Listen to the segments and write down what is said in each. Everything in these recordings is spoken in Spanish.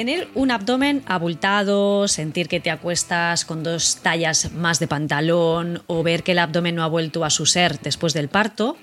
Tener un abdomen abultado, sentir que te acuestas con dos tallas más de pantalón o ver que el abdomen no ha vuelto a su ser después del parto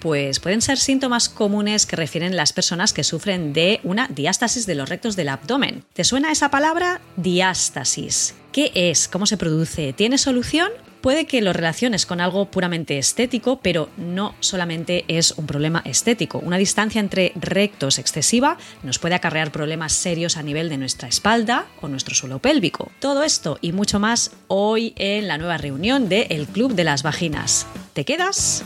pues pueden ser síntomas comunes que refieren las personas que sufren de una diástasis de los rectos del abdomen. ¿Te suena esa palabra? Diástasis. ¿Qué es? ¿Cómo se produce? ¿Tiene solución? Puede que lo relaciones con algo puramente estético, pero no solamente es un problema estético. Una distancia entre rectos excesiva nos puede acarrear problemas serios a nivel de nuestra espalda o nuestro suelo pélvico. Todo esto y mucho más hoy en la nueva reunión de El Club de las Vaginas. ¿Te quedas?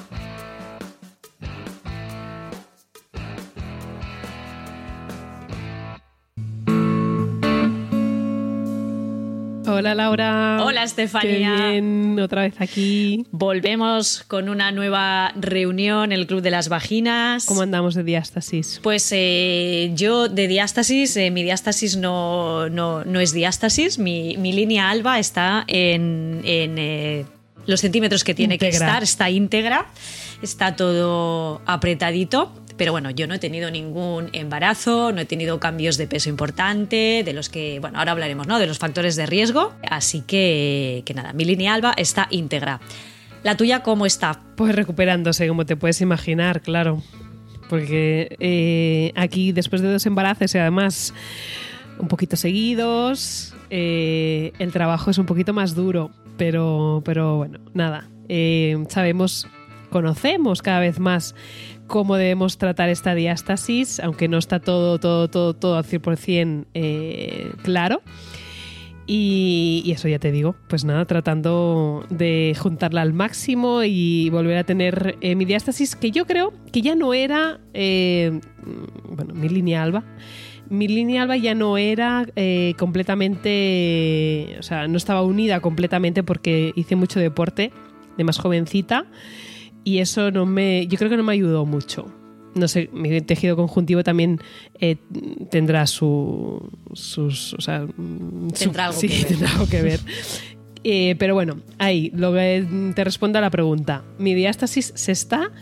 Hola Laura. Hola Estefanía. Qué bien, otra vez aquí. Volvemos con una nueva reunión, el Club de las Vaginas. ¿Cómo andamos de diástasis? Pues eh, yo de diástasis, eh, mi diástasis no, no, no, es diástasis, mi, mi línea alba está en, en eh, los centímetros que tiene que estar, está íntegra, está todo apretadito. Pero bueno, yo no he tenido ningún embarazo, no he tenido cambios de peso importante, de los que, bueno, ahora hablaremos, ¿no? De los factores de riesgo. Así que, que nada, mi línea alba está íntegra. ¿La tuya cómo está? Pues recuperándose, como te puedes imaginar, claro. Porque eh, aquí, después de dos embarazos y además un poquito seguidos, eh, el trabajo es un poquito más duro. Pero, pero bueno, nada. Eh, sabemos, conocemos cada vez más cómo debemos tratar esta diástasis, aunque no está todo, todo, todo, todo al 100% eh, claro. Y, eso ya te digo, pues nada, tratando de juntarla al máximo y volver a tener eh, mi diástasis, que yo creo que ya no era, eh, bueno, mi línea alba. Mi línea alba ya no era completamente, o sea, no estaba unida completamente porque hice mucho deporte de más jovencita y eso no me, yo creo que no me ayudó mucho. No sé, mi tejido conjuntivo también eh, tendrá su, sus, o sea, tendrá su, algo sí, que ver. tendrá algo que ver. Eh, pero bueno, ahí, lo que te respondo a la pregunta. Mi diástasis se está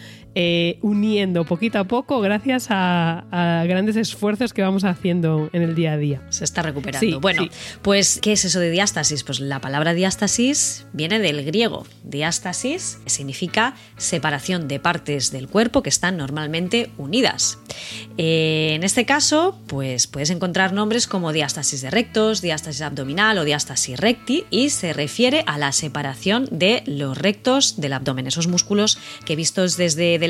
eh, uniendo poquito a poco gracias a, a, grandes esfuerzos que vamos haciendo en el día a día. Se está recuperando. Sí, bueno, sí. pues, ¿qué es eso de diástasis? Pues la palabra diástasis viene del griego. Diástasis significa separación de partes del cuerpo que están normalmente unidas. Eh, en este caso, pues puedes encontrar nombres como diástasis de rectos, diástasis abdominal o diástasis recti y se refiere a la separación de los rectos del abdomen, esos músculos que vistos desde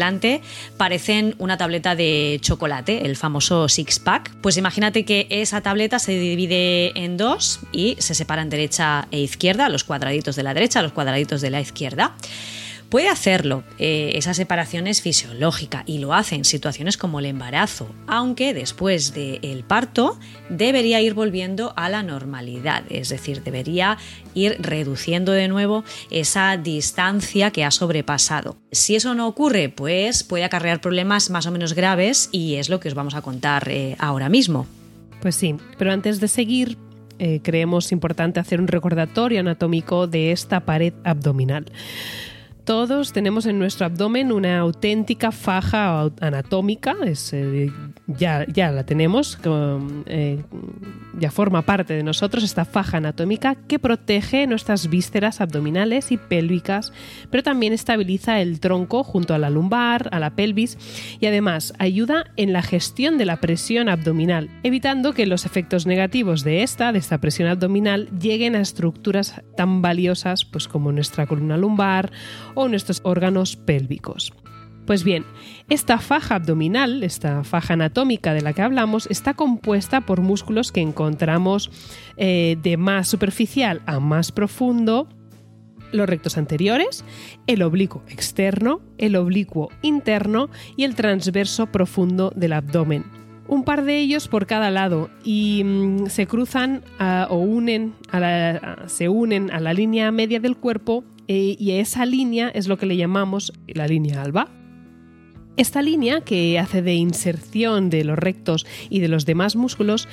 parecen una tableta de chocolate, el famoso six pack. Pues imagínate que esa tableta se divide en dos y se separan derecha e izquierda, los cuadraditos de la derecha, los cuadraditos de la izquierda. Puede hacerlo, eh, esa separación es fisiológica y lo hace en situaciones como el embarazo, aunque después del parto debería ir volviendo a la normalidad, es decir, debería ir reduciendo de nuevo esa distancia que ha sobrepasado. Si eso no ocurre, pues puede acarrear problemas más o menos graves y es lo que os vamos a contar eh, ahora mismo. Pues sí, pero antes de seguir, eh, creemos importante hacer un recordatorio anatómico de esta pared abdominal. Todos tenemos en nuestro abdomen una auténtica faja anatómica, es, eh, ya, la tenemos, eh, ya forma parte de nosotros esta faja anatómica que protege nuestras vísceras abdominales y pélvicas, pero también estabiliza el tronco junto a la lumbar, a la pelvis y además ayuda en la gestión de la presión abdominal, evitando que los efectos negativos de esta, de esta presión abdominal, lleguen a estructuras tan valiosas pues, como nuestra columna lumbar o nuestros órganos pélvicos. Pues bien, esta faja abdominal, esta faja anatómica de la que hablamos, está compuesta por músculos que encontramos eh, de más superficial a más profundo los rectos anteriores, el oblicuo externo, el oblicuo interno y el transverso profundo del abdomen. Un par de ellos por cada lado y mm, se cruzan o unen se unen a la línea media del cuerpo eh, y esa línea es lo que le llamamos la línea alba. Esta línea, que hace de inserción de los rectos y de los demás músculos,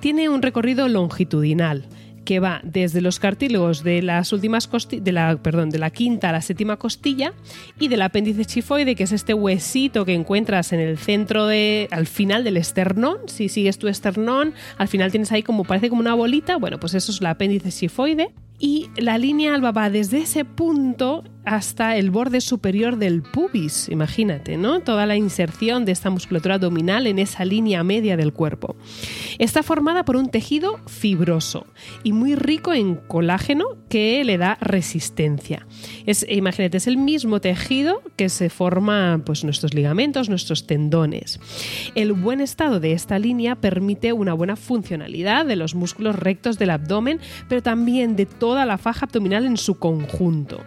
tiene un recorrido longitudinal que va desde los cartílagos de las últimas de la, perdón, de la quinta a la séptima costilla y del apéndice chifoide, que es este huesito que encuentras en el centro de, al final del esternón. Si sigues tu esternón, al final tienes ahí como parece como una bolita. Bueno, pues eso es el apéndice chifoide y la línea alba va desde ese punto hasta el borde superior del pubis, imagínate, ¿no? Toda la inserción de esta musculatura abdominal en esa línea media del cuerpo. Está formada por un tejido fibroso y muy rico en colágeno que le da resistencia. Es, imagínate, es el mismo tejido que se forma pues nuestros ligamentos, nuestros tendones. El buen estado de esta línea permite una buena funcionalidad de los músculos rectos del abdomen, pero también de todo toda la faja abdominal en su conjunto.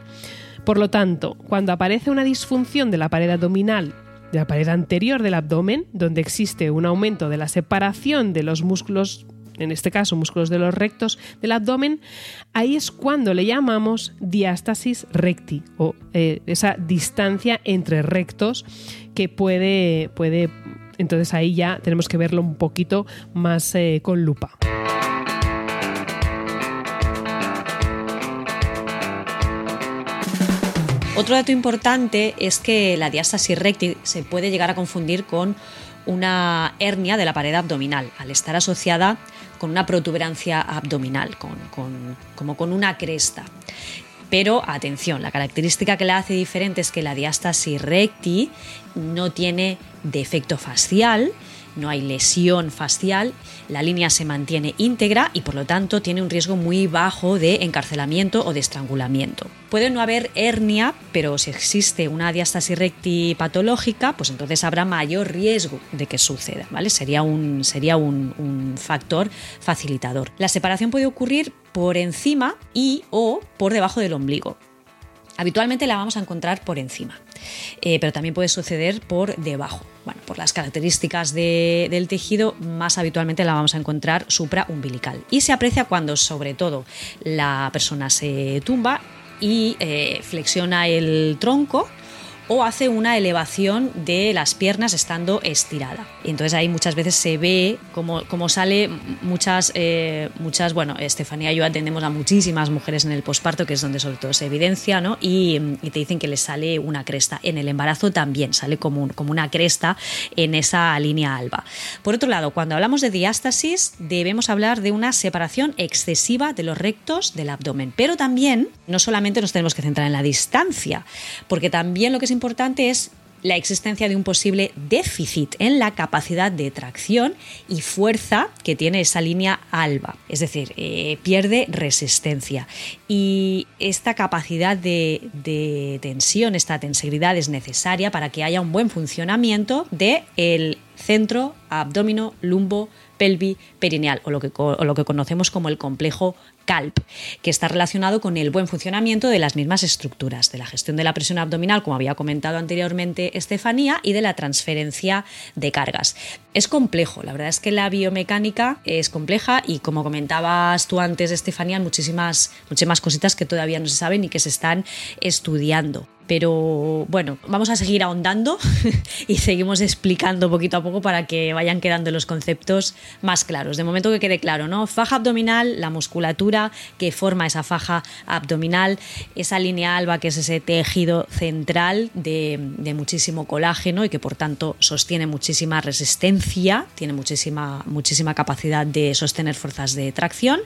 Por lo tanto, cuando aparece una disfunción de la pared abdominal, de la pared anterior del abdomen, donde existe un aumento de la separación de los músculos, en este caso músculos de los rectos del abdomen, ahí es cuando le llamamos diástasis recti o eh, esa distancia entre rectos que puede, puede, entonces ahí ya tenemos que verlo un poquito más eh, con lupa. Otro dato importante es que la diástasis recti se puede llegar a confundir con una hernia de la pared abdominal, al estar asociada con una protuberancia abdominal, como con una cresta. Pero atención, la característica que la hace diferente es que la diástasis recti no tiene defecto facial, no hay lesión facial, la línea se mantiene íntegra y por lo tanto tiene un riesgo muy bajo de encarcelamiento o de estrangulamiento. Puede no haber hernia, pero si existe una diástasis recti patológica, pues entonces habrá mayor riesgo de que suceda, ¿vale? Sería un, sería un, factor facilitador. La separación puede ocurrir por encima y o por debajo del ombligo. Habitualmente la vamos a encontrar por encima, eh, pero también puede suceder por debajo. Bueno, por las características del tejido, más habitualmente la vamos a encontrar supraumbilical. Y se aprecia cuando, sobre todo, la persona se tumba y eh, flexiona el tronco o hace una elevación de las piernas estando estirada. Entonces ahí muchas veces se ve como, como sale muchas, eh, muchas, bueno, Estefanía y yo atendemos a muchísimas mujeres en el posparto, que es donde sobre todo se evidencia, ¿no? Y, te dicen que les sale una cresta. En el embarazo también sale como, como una cresta en esa línea alba. Por otro lado, cuando hablamos de diástasis, debemos hablar de una separación excesiva de los rectos del abdomen. Pero también, no solamente nos tenemos que centrar en la distancia, porque también lo que es importante es la existencia de un posible déficit en la capacidad de tracción y fuerza que tiene esa línea alba, es decir, eh, pierde resistencia. Y esta capacidad de, de, tensión, esta tenseridad es necesaria para que haya un buen funcionamiento del el centro, abdomino, lumbo, pelvi perineal o lo que conocemos como el complejo CALP, que está relacionado con el buen funcionamiento de las mismas estructuras, de la gestión de la presión abdominal, como había comentado anteriormente Estefanía, y de la transferencia de cargas. Es complejo, la verdad es que la biomecánica es compleja y como comentabas tú antes, Estefanía, muchísimas, muchísimas cositas que todavía no se saben y que se están estudiando. Pero bueno, vamos a seguir ahondando y seguimos explicando poquito a poco para que vayan quedando los conceptos más claros. De momento que quede claro, ¿no? Faja abdominal, la musculatura que forma esa faja abdominal, esa línea alba que es ese tejido central de, muchísimo colágeno y que por tanto sostiene muchísima resistencia, tiene muchísima, muchísima capacidad de sostener fuerzas de tracción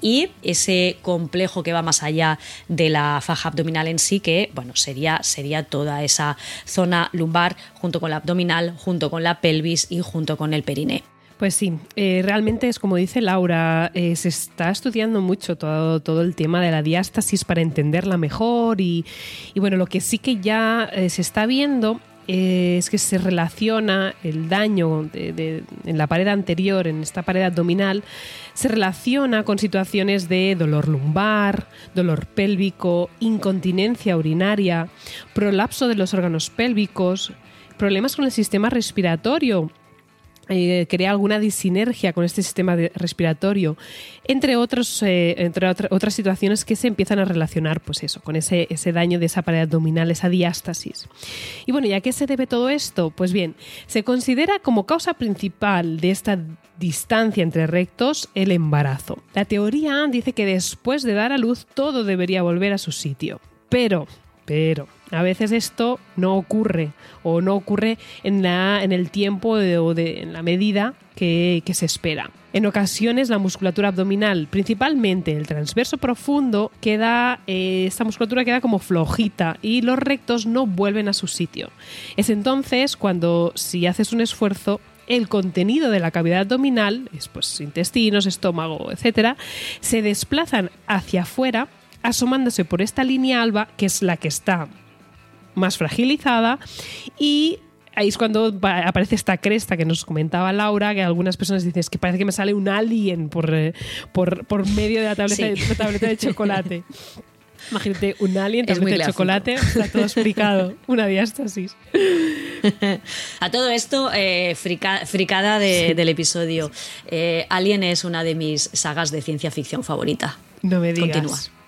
y ese complejo que va más allá de la faja abdominal en sí, que bueno, sería sería, toda esa zona lumbar junto con la abdominal, junto con la pelvis y junto con el periné. Pues sí, eh, realmente es como dice Laura, eh, se está estudiando mucho todo, todo, el tema de la diástasis para entenderla mejor y, bueno, lo que sí que ya eh, se está viendo es que se relaciona el daño en la pared anterior, en esta pared abdominal, se relaciona con situaciones de dolor lumbar, dolor pélvico, incontinencia urinaria, prolapso de los órganos pélvicos, problemas con el sistema respiratorio, eh, crea alguna disinergia con este sistema respiratorio, entre, otros, eh, entre otras situaciones que se empiezan a relacionar pues eso, con ese, daño de esa pared abdominal, esa diástasis. Y bueno, ¿y a qué se debe todo esto? Pues bien, se considera como causa principal de esta distancia entre rectos el embarazo. La teoría dice que después de dar a luz todo debería volver a su sitio. Pero, pero, a veces esto no ocurre o no ocurre en, la, en el tiempo o en la medida que, se espera. En ocasiones la musculatura abdominal, principalmente el transverso profundo, queda, eh, esta musculatura queda como flojita y los rectos no vuelven a su sitio. Es entonces cuando si haces un esfuerzo el contenido de la cavidad abdominal, pues, intestinos, estómago, etcétera, se desplazan hacia afuera asomándose por esta línea alba, que es la que está más fragilizada, y ahí es cuando aparece esta cresta que nos comentaba Laura, que algunas personas dicen que parece que me sale un alien por, eh, por, medio de la tableta, de, tableta de chocolate. Imagínate, un alien, tableta de chocolate, está todo explicado, una diástasis. A todo esto, eh, fricada del episodio. Eh, alien es una de mis sagas de ciencia ficción favorita. No me digas. Continúa.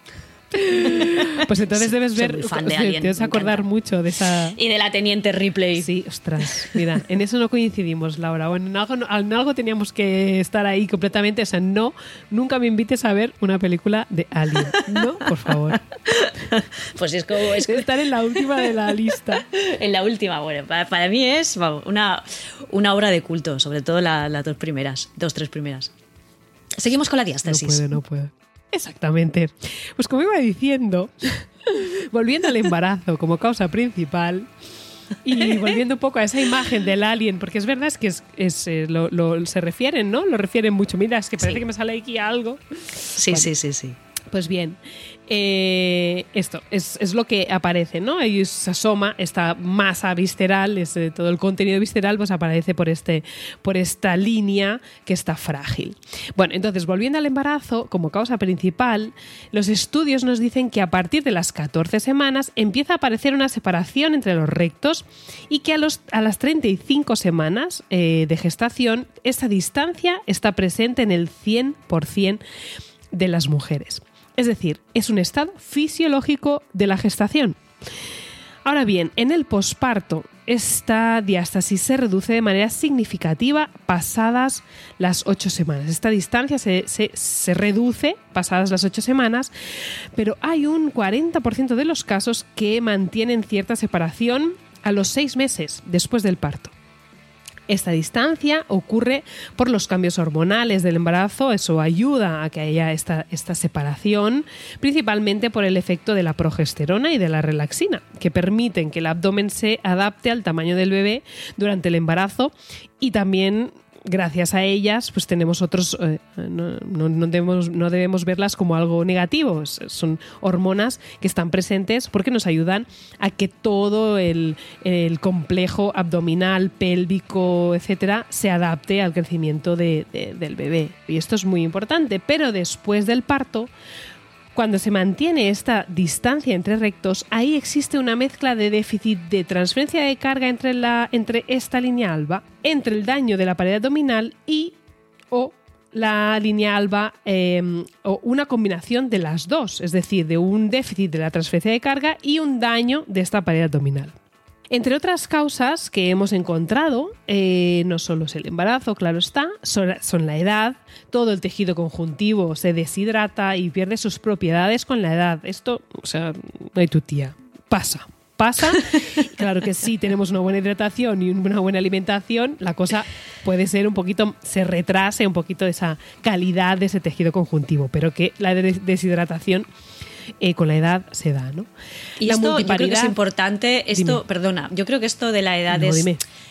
Pues entonces debes ver, fan de debes acordar mucho de esa... Y de la Teniente Ripley. Sí, ostras, mira, en eso no coincidimos, Laura. O en algo, en algo teníamos que estar ahí completamente. O sea, no, nunca me invites a ver una película de Alien. No, por favor. Pues es como... Es estar en la última de la lista. En la última, bueno, para, mí es una, una obra de culto, sobre todo las dos primeras, dos, tres primeras. Seguimos con la diástasis. No puede, no puede. Exactamente. Pues como iba diciendo, volviendo al embarazo como causa principal, y volviendo un poco a esa imagen del alien, porque es verdad es que es, eh, lo, se refieren, ¿no? Lo refieren mucho. Mira, es que parece que me sale aquí algo. Sí, sí, sí, sí. Pues bien, eh, esto es, lo que aparece, ¿no? Ahí se asoma esta masa visceral, es, todo el contenido visceral, pues aparece por, este, por esta línea que está frágil. Bueno, entonces, volviendo al embarazo, como causa principal, los estudios nos dicen que a partir de las 14 semanas empieza a aparecer una separación entre los rectos y que a, los, a las 35 semanas eh, de gestación, esa distancia está presente en el 100% de las mujeres. Es decir, es un estado fisiológico de la gestación. Ahora bien, en el posparto, esta diástasis se reduce de manera significativa pasadas las ocho semanas. Esta distancia se, reduce pasadas las ocho semanas, pero hay un 40% de los casos que mantienen cierta separación a los seis meses después del parto. Esta distancia ocurre por los cambios hormonales del embarazo, eso ayuda a que haya esta, esta separación, principalmente por el efecto de la progesterona y de la relaxina, que permiten que el abdomen se adapte al tamaño del bebé durante el embarazo y también gracias a ellas, pues tenemos otros, eh, no, debemos, no, debemos, verlas como algo negativo, son hormonas que están presentes porque nos ayudan a que todo el, complejo abdominal, pélvico, etcétera, se adapte al crecimiento del bebé. Y esto es muy importante, pero después del parto, cuando se mantiene esta distancia entre rectos, ahí existe una mezcla de déficit de transferencia de carga entre, la, entre esta línea alba, entre el daño de la pared abdominal y o la línea alba em, o una combinación de las dos, es decir, de un déficit de la transferencia de carga y un daño de esta pared abdominal. Entre otras causas que hemos encontrado, eh, no solo es el embarazo, claro está, son, la edad, todo el tejido conjuntivo se deshidrata y pierde sus propiedades con la edad. Esto, o sea, no hay tu tía, pasa. Pasa, claro que sí, tenemos una buena hidratación y una buena alimentación, la cosa puede ser un poquito, se retrase un poquito esa calidad de ese tejido conjuntivo, pero que la deshidratación eh, con la edad se da, ¿no? Y esto yo creo que es importante, esto, perdona, yo creo que esto de la edad es,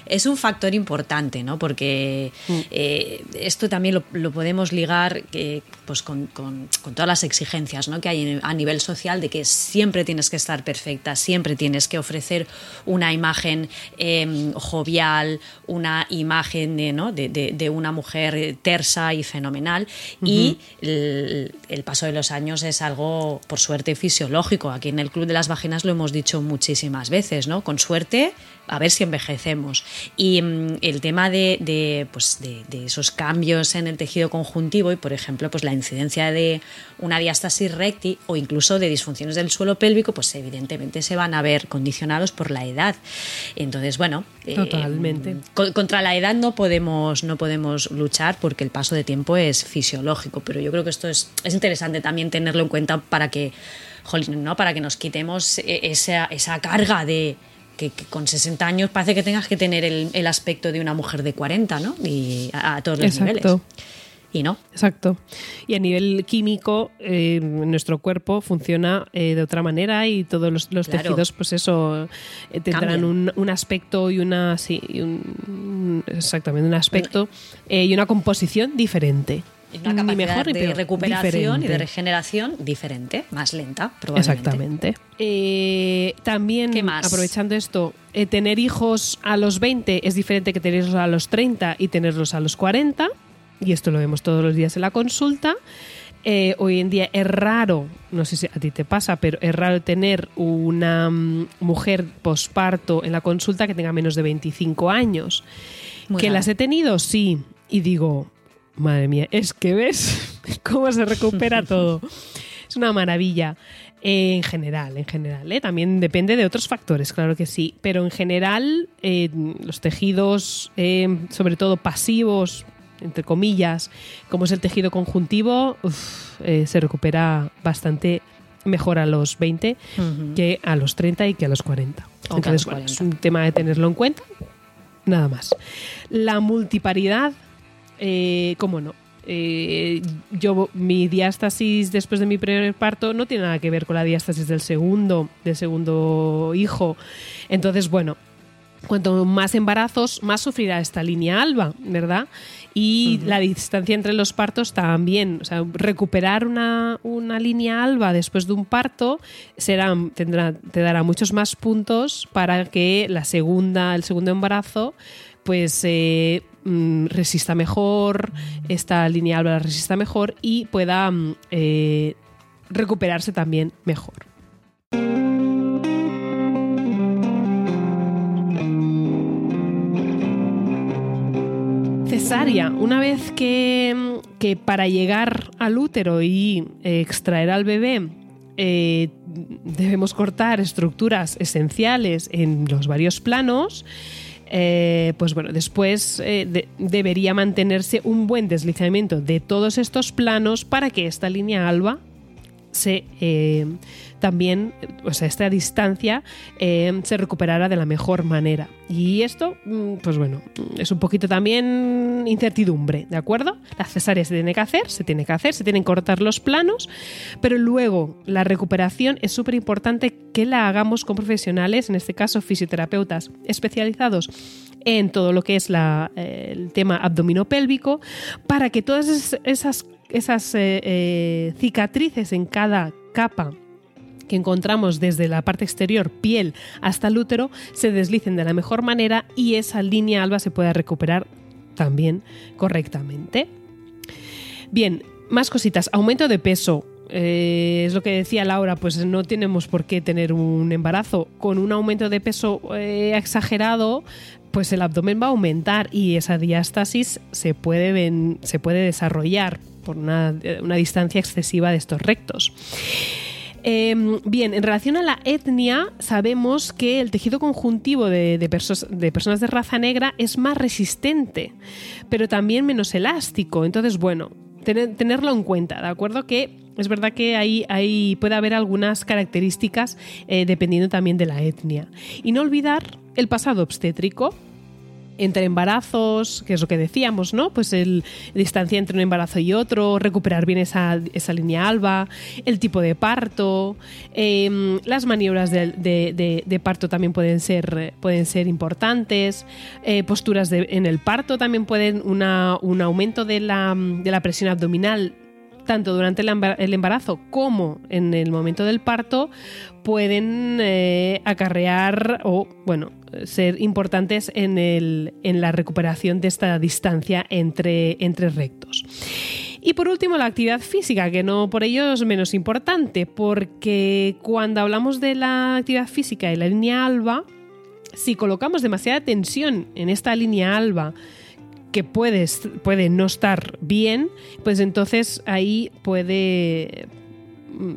es un factor importante, ¿no? Porque Mm. eh, esto también lo, lo podemos ligar eh, pues con, con- con todas las exigencias ¿no? que hay a nivel social de que siempre tienes que estar perfecta, siempre tienes que ofrecer una imagen eh, jovial, una imagen de, ¿no? de, de- de una mujer tersa y fenomenal. Y el, el paso de los años es algo, por suerte, fisiológico. Aquí en el Club de las Vaginas lo hemos dicho muchísimas veces, ¿no? Con suerte, a ver si envejecemos. Y mm, el tema de, de, pues, de, de esos cambios en el tejido conjuntivo y, por ejemplo, pues la incidencia de una diástasis recti o incluso de disfunciones del suelo pélvico, pues evidentemente se van a ver condicionados por la edad. Entonces, bueno, eh, Totalmente. co- contra la edad no podemos, no podemos luchar porque el paso de tiempo es fisiológico, pero yo creo que esto es, es interesante también tenerlo en cuenta para que, jolín, ¿no? para que nos quitemos eh, esa, esa carga de que, que con 60 años parece que tengas que tener el, el aspecto de una mujer de 40, ¿no? Y a, a todos los Exacto. niveles. Y no. Exacto. Y a nivel químico, eh, nuestro cuerpo funciona eh, de otra manera y todos los, los Claro. tejidos, pues eso, eh, tendrán un, un aspecto y una. Sí, y un- exactamente, un aspecto eh, y una composición diferente. Una Ni capacidad mejor de peor, recuperación y de regeneración diferente, más lenta, probablemente. Exactamente. Eh, también, ¿Qué más? aprovechando esto, eh, tener hijos a los 20 es diferente que tenerlos a los 30 y tenerlos a los 40. Y esto lo vemos todos los días en la consulta. Eh, hoy en día es raro, no sé si a ti te pasa, pero es raro tener una mm, mujer posparto en la consulta que tenga menos de 25 años. Muy ¿Que raro. las he tenido? Sí. Y digo, madre mía, es que ves cómo se recupera todo. Es una maravilla. Eh, en general, en general. ¿eh? También depende de otros factores, claro que sí. Pero en general, eh, los tejidos, eh, sobre todo pasivos, entre comillas, como es el tejido conjuntivo, uf, se recupera bastante mejor a los 20 Ujú. que a los 30 y que a los 40. O que a los Entonces, bueno, 40. es un tema de tenerlo en cuenta. Nada más. La multiparidad, eh, ¿cómo no? Eh, yo mi diástasis después de mi primer parto no tiene nada que ver con la diástasis del segundo del segundo hijo entonces bueno cuanto más embarazos, más sufrirá esta línea alba, ¿verdad? Y la distancia entre los partos también. O sea, recuperar una, una línea alba después de un parto será, tendrá, te dará muchos más puntos para que la segunda, el segundo embarazo, pues eh, mm, resista mejor, esta línea alba la resista mejor y pueda mm, eh, recuperarse también mejor. Cesárea, una vez que, que para llegar al útero y eh, extraer al bebé eh, debemos cortar estructuras esenciales en los varios planos, eh, pues bueno, después eh, de- debería mantenerse un buen deslizamiento de todos estos planos para que esta línea alba se eh, también, o sea, esta distancia eh, se recuperara de la mejor manera. Y esto, mm, pues bueno, es un poquito también incertidumbre, ¿de acuerdo? La cesárea se tiene que hacer, se tiene que hacer, se tienen que cortar los planos, pero luego la recuperación es súper importante que la hagamos con profesionales, en este caso fisioterapeutas especializados en todo lo que es la, eh, el tema abdominopélvico, para que todas es- esas, esas eh, eh, cicatrices en cada capa que encontramos desde la parte exterior, piel, hasta el útero, se deslicen de la mejor manera y esa línea alba se pueda recuperar también correctamente. Bien, más cositas. Aumento de peso. Eh, es lo que decía Laura, pues no tenemos por qué tener un embarazo. Con un aumento de peso exagerado, pues el abdomen va a aumentar y esa diástasis se puede, se puede desarrollar por una, distancia excesiva de estos rectos. Eh, bien, en relación a la etnia, sabemos que el tejido conjuntivo de, de perso- de personas de raza negra es más resistente, pero también menos elástico. Entonces, bueno, tener- tenerlo en cuenta, ¿de acuerdo? Que es verdad que ahí, ahí puede haber algunas características eh, dependiendo también de la etnia. Y no olvidar el pasado obstétrico, entre embarazos, que es lo que decíamos, ¿no? Pues el distancia entre un embarazo y otro, recuperar bien esa, línea alba, el tipo de parto, em, las maniobras de, parto también pueden ser, pueden ser importantes, eh, posturas en el parto también pueden, un aumento de la, de la presión abdominal tanto durante el embarazo como en el momento del parto, pueden eh, acarrear o, bueno, ser importantes en, el, en, la recuperación de esta distancia entre, entre rectos. Y por último, la actividad física, que no por ello es menos importante, porque cuando hablamos de la actividad física y la línea alba, si colocamos demasiada tensión en esta línea alba, que puede no estar bien, pues entonces ahí puede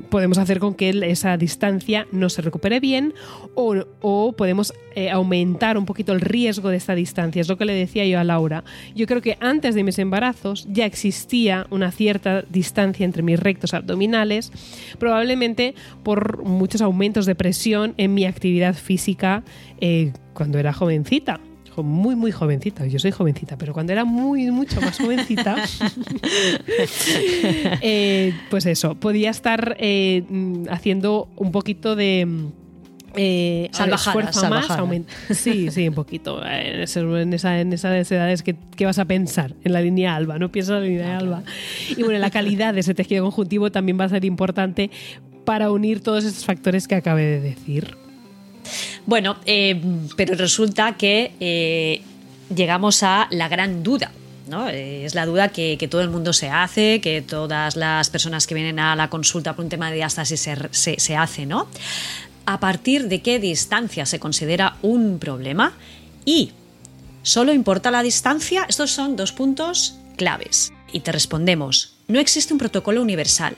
podemos hacer con que esa distancia no se recupere bien o, podemos eh, aumentar un poquito el riesgo de esta distancia. Es lo que le decía yo a Laura. Yo creo que antes de mis embarazos ya existía una cierta distancia entre mis rectos abdominales, probablemente por muchos aumentos de presión en mi actividad física eh, cuando era jovencita muy, muy jovencita. Yo soy jovencita, pero cuando era muy, mucho más jovencita, eh, pues eso, podía estar eh, haciendo un poquito de... Eh, esfuerzo más, Sí, sí, un poquito. En, en, esa, en esas edades, ¿qué, ¿qué, vas a pensar? En la línea alba, no piensas en la línea alba. Y bueno, la calidad de ese tejido conjuntivo también va a ser importante para unir todos esos factores que acabé de decir. Bueno, eh, pero resulta que eh, llegamos a la gran duda. ¿no? Eh, es la duda que, todo el mundo se hace, que todas las personas que vienen a la consulta por un tema de diástasis se, se, hace, ¿no? ¿A partir de qué distancia se considera un problema? Y ¿Solo importa la distancia? Estos son dos puntos claves. Y te respondemos, no existe un protocolo universal.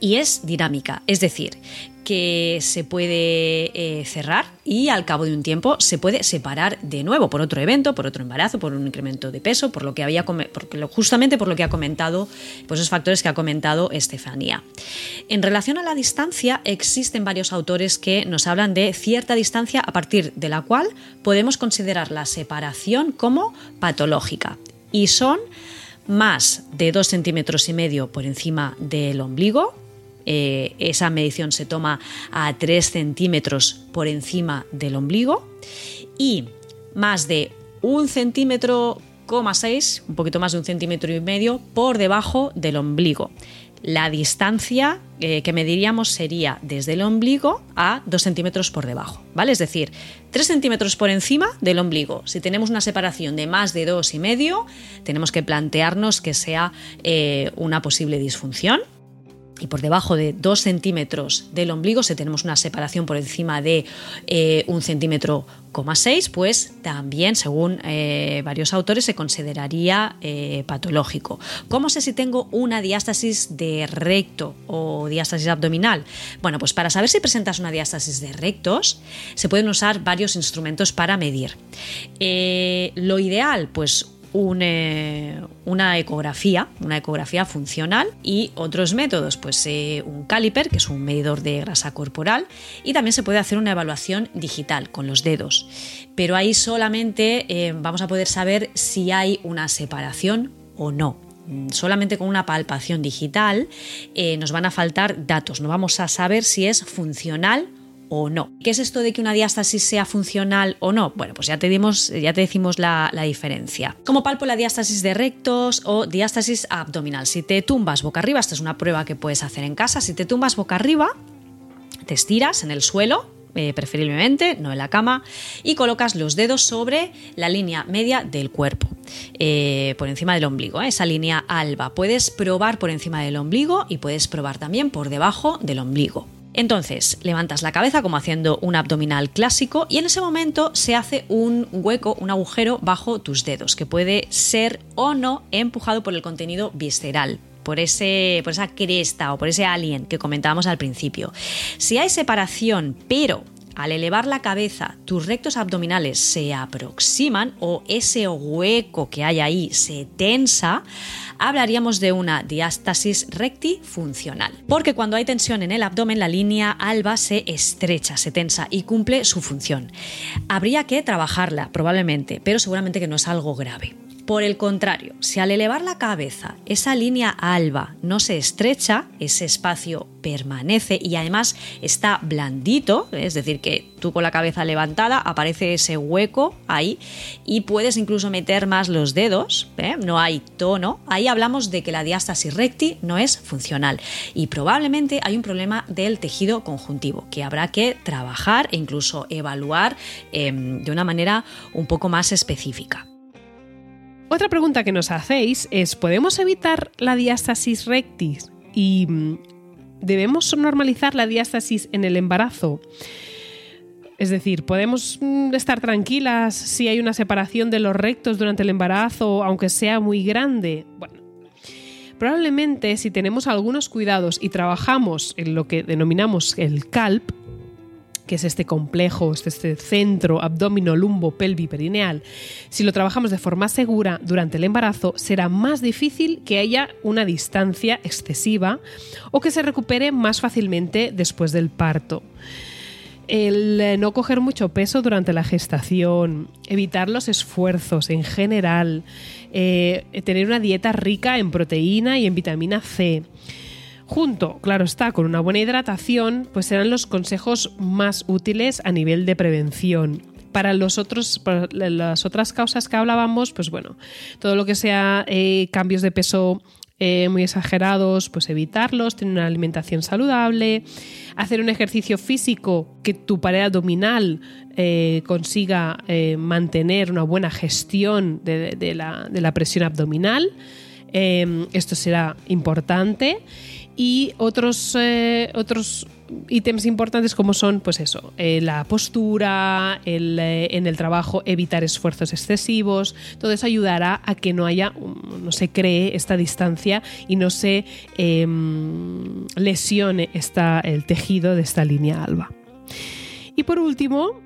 Y es dinámica, es decir, que se puede eh, cerrar y al cabo de un tiempo se puede separar de nuevo por otro evento, por otro embarazo, por un incremento de peso, por lo que había justamente por lo que ha comentado, pues esos factores que ha comentado Estefanía. En relación a la distancia, existen varios autores que nos hablan de cierta distancia a partir de la cual podemos considerar la separación como patológica y son más de 2 centímetros y medio por encima del ombligo, eh, esa medición se toma a 3 centímetros por encima del ombligo y más de un centímetro, un poquito más de un centímetro y medio por debajo del ombligo. La distancia eh, que mediríamos sería desde el ombligo a 2 centímetros por debajo, ¿vale? Es decir, 3 centímetros por encima del ombligo. Si tenemos una separación de más de dos y medio, tenemos que plantearnos que sea eh, una posible disfunción y por debajo de 2 centímetros del ombligo, si tenemos una separación por encima de eh, un centímetro, seis, pues también, según eh, varios autores, se consideraría eh, patológico. ¿Cómo sé si tengo una diástasis de recto o diástasis abdominal? Bueno, pues para saber si presentas una diástasis de rectos, se pueden usar varios instrumentos para medir. lo ideal, pues eh, una ecografía, una ecografía funcional y otros métodos, pues eh, un caliper, que es un medidor de grasa corporal, y también se puede hacer una evaluación digital con los dedos. Pero ahí solamente eh, vamos a poder saber si hay una separación o no solamente con una palpación digital nos van a faltar datos, no vamos a saber si es funcional o no. ¿Qué es esto de que una diástasis sea funcional o no? Bueno, pues ya te, dimos, ya te decimos la, diferencia. Como palpo la diástasis de rectos o diástasis abdominal. Si te tumbas boca arriba, esta es una prueba que puedes hacer en casa, si te tumbas boca arriba, te estiras en el suelo, eh, preferiblemente, no en la cama, y colocas los dedos sobre la línea media del cuerpo, eh, por encima del ombligo, eh, esa línea alba. Puedes probar por encima del ombligo y puedes probar también por debajo del ombligo. Entonces, levantas la cabeza como haciendo un abdominal clásico y en ese momento se hace un hueco, un agujero bajo tus dedos, que puede ser o no empujado por el contenido visceral. Por, ese, por esa cresta o por ese alien que comentábamos al principio. Si hay separación, pero al elevar la cabeza tus rectos abdominales se aproximan o ese hueco que hay ahí se tensa, hablaríamos de una diástasis recti funcional. Porque cuando hay tensión en el abdomen, la línea alba se estrecha, se tensa y cumple su función. Habría que trabajarla, probablemente, pero seguramente que no es algo grave. Por el contrario, si al elevar la cabeza esa línea alba no se estrecha, ese espacio permanece y además está blandito, es decir, que tú con la cabeza levantada aparece ese hueco ahí y puedes incluso meter más los dedos, ¿eh? no hay tono, ahí hablamos de que la diástasis recti no es funcional y probablemente hay un problema del tejido conjuntivo que habrá que trabajar e incluso evaluar em, de una manera un poco más específica. Otra pregunta que nos hacéis es, ¿podemos evitar la diástasis rectis y mm, debemos normalizar la diástasis en el embarazo? Es decir, ¿podemos mm, estar tranquilas si hay una separación de los rectos durante el embarazo, aunque sea muy grande? Bueno, probablemente si tenemos algunos cuidados y trabajamos en lo que denominamos el CALP, que es este complejo, este centro abdomino lumbo pelvi perineal, si lo trabajamos de forma segura durante el embarazo, será más difícil que haya una distancia excesiva o que se recupere más fácilmente después del parto. El eh, no coger mucho peso durante la gestación, evitar los esfuerzos en general, eh, tener una dieta rica en proteína y en vitamina C, Junto, claro está, con una buena hidratación, pues serán los consejos más útiles a nivel de prevención. Para, las otras causas que hablábamos, pues bueno, todo lo que sea eh, cambios de peso eh, muy exagerados, pues evitarlos, tener una alimentación saludable, hacer un ejercicio físico que tu pared abdominal eh, consiga mantener una buena gestión de, la, de la, presión abdominal. esto será importante y otros, eh, otros ítems importantes como son, pues eso, eh, la postura, eh, en el trabajo evitar esfuerzos excesivos, todo eso ayudará a que no haya, no se cree esta distancia y no se em, lesione esta, el tejido de esta línea alba. Y por último,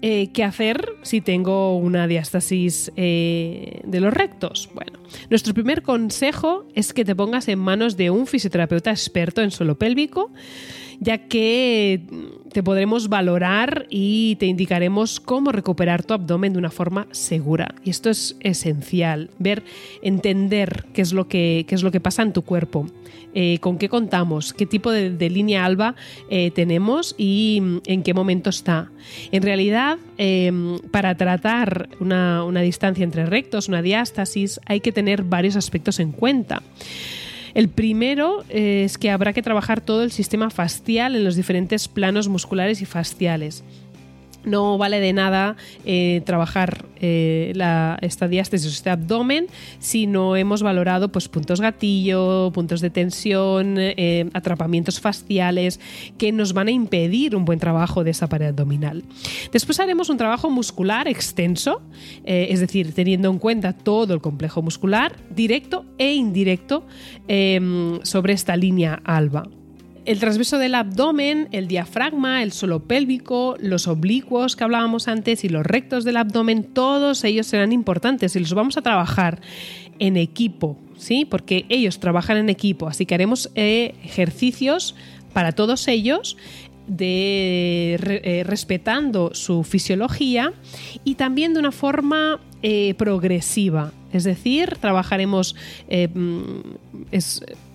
eh, ¿qué hacer si tengo una diástasis eh, de los rectos? Bueno, nuestro primer consejo es que te pongas en manos de un fisioterapeuta experto en suelo pélvico ya que te podremos valorar y te indicaremos cómo recuperar tu abdomen de una forma segura. Y esto es esencial, ver, entender qué es lo que, es lo que pasa en tu cuerpo, eh, con qué contamos, qué tipo de, línea alba eh, tenemos y mm, en qué momento está. En realidad, em, para tratar una, una distancia entre rectos, una diástasis, hay que tener varios aspectos en cuenta. El primero eh, es que habrá que trabajar todo el sistema facial en los diferentes planos musculares y faciales no vale de nada eh, trabajar eh, la, esta diástasis, este abdomen, si no hemos valorado pues, puntos gatillo, puntos de tensión, eh, atrapamientos faciales, que nos van a impedir un buen trabajo de esa pared abdominal. Después haremos un trabajo muscular extenso, es decir, teniendo en cuenta todo el complejo muscular, directo e indirecto, sobre esta línea alba el transverso del abdomen, el diafragma, el suelo pélvico, los oblicuos que hablábamos antes y los rectos del abdomen, todos ellos serán importantes y los vamos a trabajar en equipo, ¿sí? Porque ellos trabajan en equipo, así que haremos eh, ejercicios para todos ellos de eh, respetando su fisiología y también de una forma eh, progresiva. Es decir, trabajaremos mm,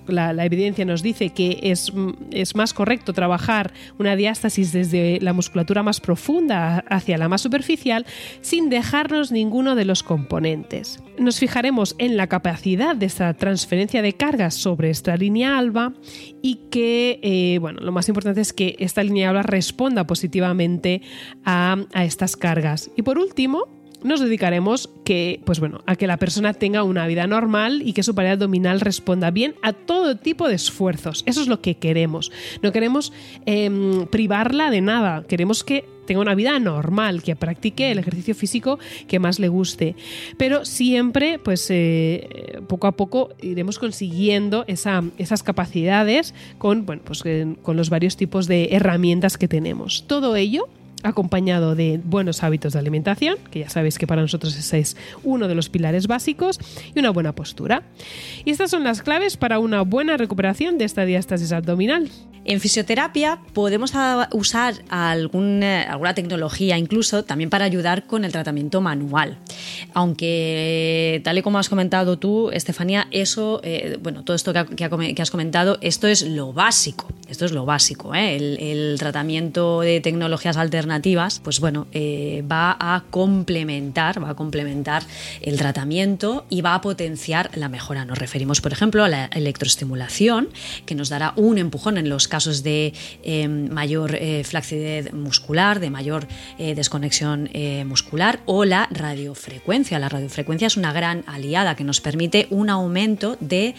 la, evidencia nos dice que es, es, más correcto trabajar una diástasis desde la musculatura más profunda hacia la más superficial sin dejarnos ninguno de los componentes. Nos fijaremos en la capacidad de esta transferencia de cargas sobre esta línea alba y que, eh, bueno, lo más importante es que esta línea alba responda positivamente a, a estas cargas. Y por último, nos dedicaremos que, pues bueno, a que la persona tenga una vida normal y que su pared abdominal responda bien a todo tipo de esfuerzos. Eso es lo que queremos. No queremos em, privarla de nada. Queremos que tenga una vida normal, que practique el ejercicio físico que más le guste. Pero siempre, pues eh, poco a poco iremos consiguiendo esas capacidades con, bueno, pues, con los varios tipos de herramientas que tenemos. Todo ello acompañado de buenos hábitos de alimentación, que ya sabéis que para nosotros ese es uno de los pilares básicos, y una buena postura. Y estas son las claves para una buena recuperación de esta diástasis abdominal. En fisioterapia podemos usar alguna tecnología incluso también para ayudar con el tratamiento manual. Aunque, tal y como has comentado tú, Estefanía, eso, eh, bueno, todo esto que, has comentado, esto es lo básico. Esto es lo básico. ¿eh? El, tratamiento de tecnologías alternativas, pues bueno, eh, va a complementar, va a complementar el tratamiento y va a potenciar la mejora. Nos referimos, por ejemplo, a la electroestimulación, que nos dará un empujón en los casos de em, mayor eh, flacidez muscular, de mayor eh, desconexión eh, muscular o la radiofrecuencia. La radiofrecuencia es una gran aliada que nos permite un aumento de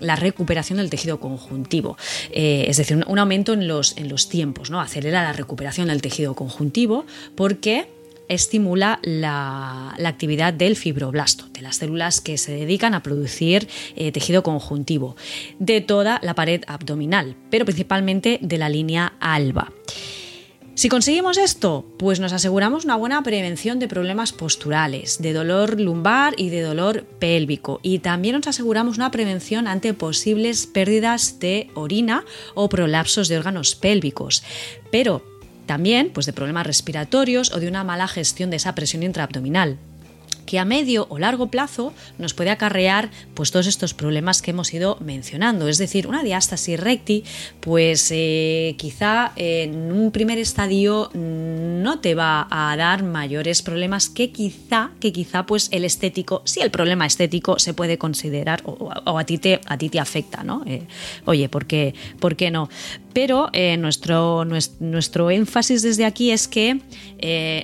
la recuperación del tejido conjuntivo, es decir, un, aumento en los, en los tiempos, ¿no? acelera la recuperación del tejido conjuntivo porque estimula la, actividad del fibroblasto, de las células que se dedican a producir eh, tejido conjuntivo, de toda la pared abdominal, pero principalmente de la línea alba. Si conseguimos esto, pues nos aseguramos una buena prevención de problemas posturales, de dolor lumbar y de dolor pélvico. Y también nos aseguramos una prevención ante posibles pérdidas de orina o prolapsos de órganos pélvicos. Pero también pues, de problemas respiratorios o de una mala gestión de esa presión intraabdominal que a medio o largo plazo nos puede acarrear pues todos estos problemas que hemos ido mencionando. Es decir, una diástasis recti, pues eh, quizá en un primer estadio no te va a dar mayores problemas que quizá, que quizá pues el estético, si el problema estético se puede considerar o, a, ti te, a ti te afecta, ¿no? Eh, oye, ¿por qué, ¿por qué no? Pero eh, nuestro, nuestro, énfasis desde aquí es que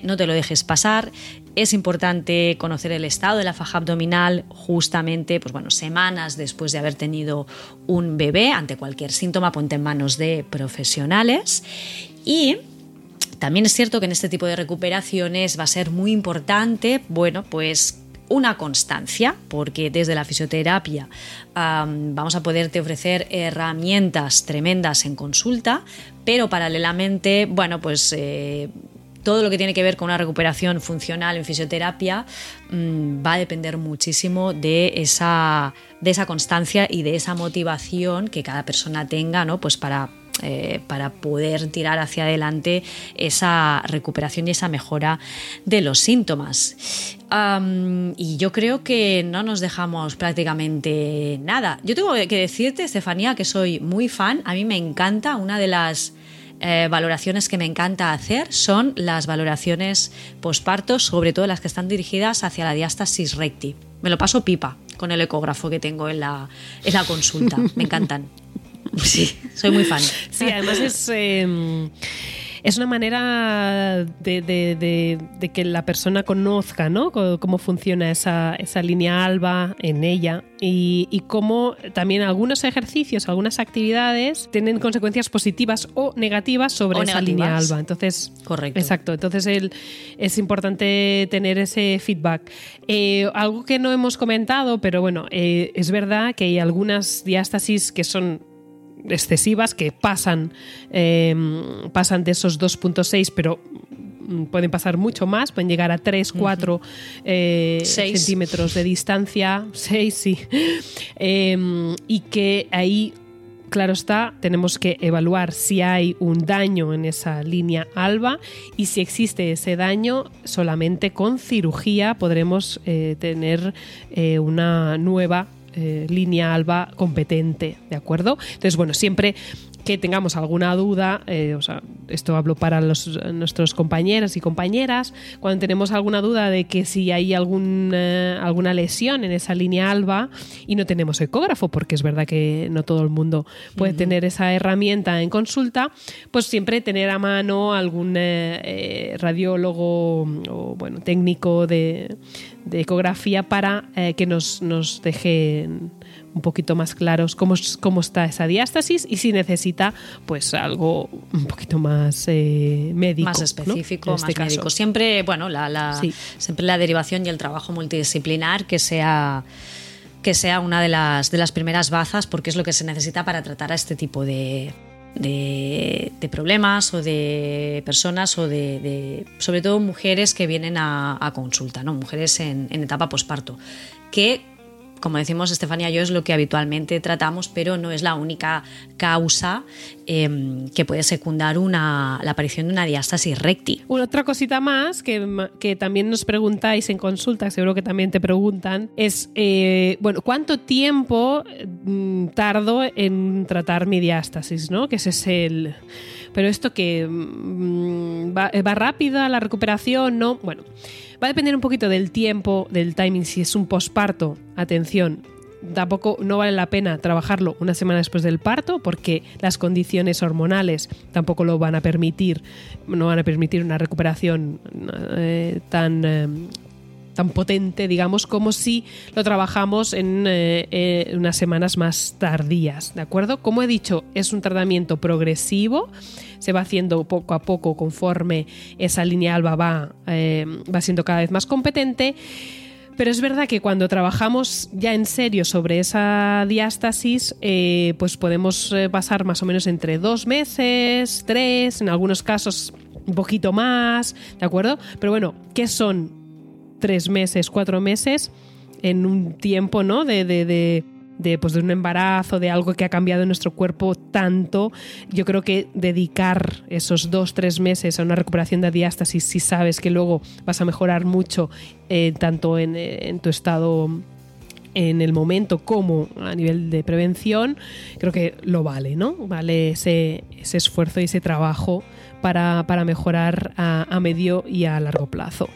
no te lo dejes pasar, es importante conocer el estado de la faja abdominal justamente, pues bueno, semanas después de haber tenido un bebé. Ante cualquier síntoma, ponte en manos de profesionales. Y también es cierto que en este tipo de recuperaciones va a ser muy importante, bueno, pues una constancia, porque desde la fisioterapia vamos a poderte ofrecer herramientas tremendas en consulta, pero paralelamente, bueno, pues eh, todo lo que tiene que ver con una recuperación funcional en fisioterapia mm, va a depender muchísimo de esa, de esa constancia y de esa motivación que cada persona tenga ¿no? pues para, eh, para poder tirar hacia adelante esa recuperación y esa mejora de los síntomas. y yo creo que no nos dejamos prácticamente nada. Yo tengo que decirte, Estefanía, que soy muy fan. A mí me encanta una de las eh, valoraciones que me encanta hacer son las valoraciones posparto, sobre todo las que están dirigidas hacia la diástasis recti. Me lo paso pipa con el ecógrafo que tengo en la, en la consulta. Me encantan. Sí, soy muy fan. Sí, además es. Em, es una manera de, que la persona conozca ¿no? cómo funciona esa, línea alba en ella y, cómo también algunos ejercicios, algunas actividades tienen consecuencias positivas o negativas sobre esa línea alba. Entonces, correcto. Exacto. Entonces es importante tener ese feedback. Eh, algo que no hemos comentado, pero bueno, eh, es verdad que hay algunas diástasis que son excesivas que pasan, em, pasan de esos 2.6, pero pueden pasar mucho más, pueden llegar a 3, 4 eh, centímetros de distancia, 6, sí, em, y que ahí, claro está, tenemos que evaluar si hay un daño en esa línea alba y si existe ese daño, solamente con cirugía podremos eh, tener eh, una nueva eh, línea alba competente, ¿de acuerdo? Entonces, bueno, siempre que tengamos alguna duda, eh, o sea, esto hablo para los, nuestros compañeros y compañeras, cuando tenemos alguna duda de que si hay algún, eh, alguna lesión en esa línea alba y no tenemos ecógrafo, porque es verdad que no todo el mundo puede tener esa herramienta en consulta, pues siempre tener a mano algún radiólogo o bueno, técnico de, de ecografía para eh, que nos, nos dejen un poquito más claros cómo, cómo está esa diástasis y si necesita pues algo un poquito más eh, médico. Más específico, este más médico. Siempre, bueno, la, la siempre la derivación y el trabajo multidisciplinar que sea que sea una de las, de las primeras bazas porque es lo que se necesita para tratar a este tipo de, de, problemas o de personas o de, sobre todo mujeres que vienen a, consulta, ¿no? mujeres en, en etapa posparto, que como decimos Estefanía y yo, es lo que habitualmente tratamos, pero no es la única causa em, que puede secundar una, la aparición de una diástasis recti. otra cosita más que, también nos preguntáis en consulta, seguro que también te preguntan, es, eh, bueno, ¿cuánto tiempo mm, tardo en tratar mi diástasis? ¿no? Que ese es el... Pero esto que mm, va, va rápida la recuperación, ¿no? Bueno. Va a depender un poquito del tiempo, del timing, si es un posparto, atención, tampoco no vale la pena trabajarlo una semana después del parto porque las condiciones hormonales tampoco lo van a permitir, no van a permitir una recuperación eh, tan eh, tan potente, digamos, como si lo trabajamos en eh, unas semanas más tardías, ¿de acuerdo? Como he dicho, es un tratamiento progresivo se va haciendo poco a poco conforme esa línea alba va, eh, va siendo cada vez más competente. Pero es verdad que cuando trabajamos ya en serio sobre esa diástasis, eh, pues podemos eh, pasar más o menos entre dos meses, tres, en algunos casos un poquito más, ¿de acuerdo? Pero bueno, ¿qué son tres meses, cuatro meses en un tiempo, ¿no? de, de de, pues, de un embarazo, de algo que ha cambiado en nuestro cuerpo tanto, yo creo que dedicar esos dos, tres meses a una recuperación de diástasis, si sabes que luego vas a mejorar mucho, eh, tanto en, tu estado en el momento como a nivel de prevención, creo que lo vale, ¿no? Vale ese, esfuerzo y ese trabajo para, mejorar a medio y a largo plazo.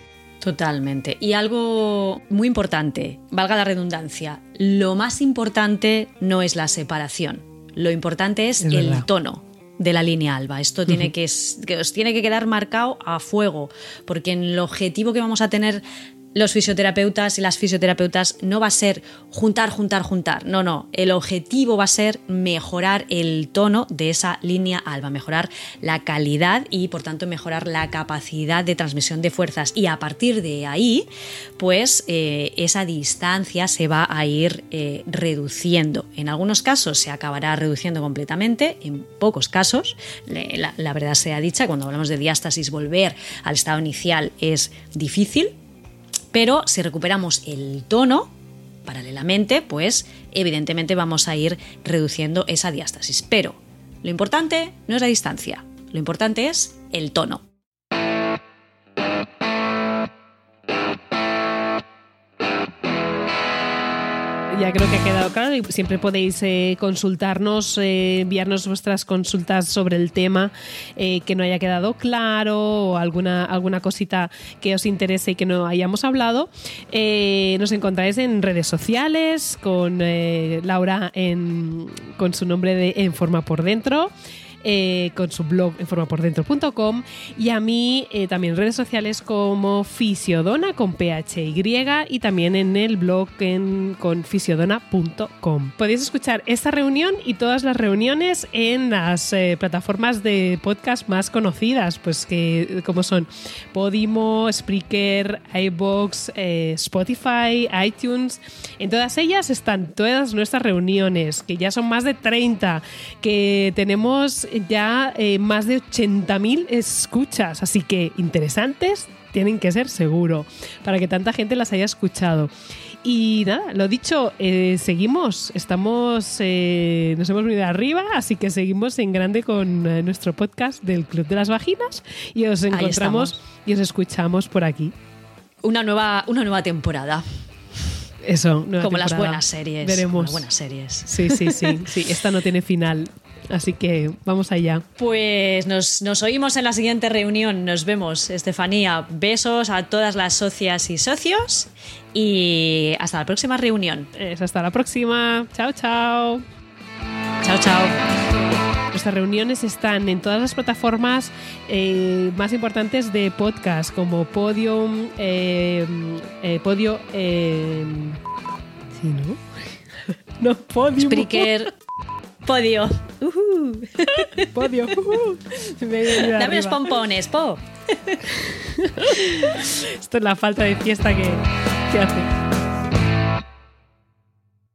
Totalmente. Y algo muy importante, valga la redundancia, lo más importante no es la separación, lo importante es, el tono de la línea alba. Esto tiene que, que, os tiene que quedar marcado a fuego, porque en el objetivo que vamos a tener los fisioterapeutas y las fisioterapeutas no va a ser juntar, juntar, juntar. No, no. El objetivo va a ser mejorar el tono de esa línea alba, mejorar la calidad y por tanto mejorar la capacidad de transmisión de fuerzas. Y a partir de ahí, pues eh, esa distancia se va a ir eh, reduciendo. En algunos casos se acabará reduciendo completamente, en pocos casos, la, la verdad sea dicha, cuando hablamos de diástasis, volver al estado inicial es difícil, pero si recuperamos el tono, paralelamente, pues evidentemente vamos a ir reduciendo esa diástasis. Pero lo importante no es la distancia, lo importante es el tono. Ya creo que ha quedado claro y siempre podéis eh, consultarnos, eh, enviarnos vuestras consultas sobre el tema eh, que no haya quedado claro o alguna, alguna cosita que os interese y que no hayamos hablado. nos encontráis en redes sociales con Laura en, con su nombre de En Forma por Dentro. Eh, con su blog en formapordentro.com y a mí eh, también redes sociales como Fisiodona con PHY y también en el blog en, con fisiodona.com. Podéis escuchar esta reunión y todas las reuniones en las eh, plataformas de podcast más conocidas, pues que como son Podimo, Spreaker, iBox, Spotify, iTunes. En todas ellas están todas nuestras reuniones, que ya son más de 30, que tenemos ya eh, más de 80.000 escuchas, así que interesantes tienen que ser seguro, para que tanta gente las haya escuchado. Y nada, lo dicho, eh, seguimos, estamos, eh, nos hemos venido arriba, así que seguimos en grande con nuestro podcast del Club de las Vaginas y os encontramos y os escuchamos por aquí. Una nueva, una nueva temporada. Eso, como las buenas series. Veremos. buenas series. Sí, sí, sí, sí. Esta no tiene final. Así que vamos allá. Pues nos, oímos en la siguiente reunión. Nos vemos, Estefanía. Besos a todas las socias y socios. Y hasta la próxima reunión. hasta la próxima. Chao, chao. Chao, chao. Nuestras reuniones están en todas las plataformas eh, más importantes de podcast, como Podium, eh, eh, Podio. ¿Sí, no? no, Podium. Spreaker. Podio. Podio. Dame los pompones, po. Esto es la falta de fiesta que, que hace.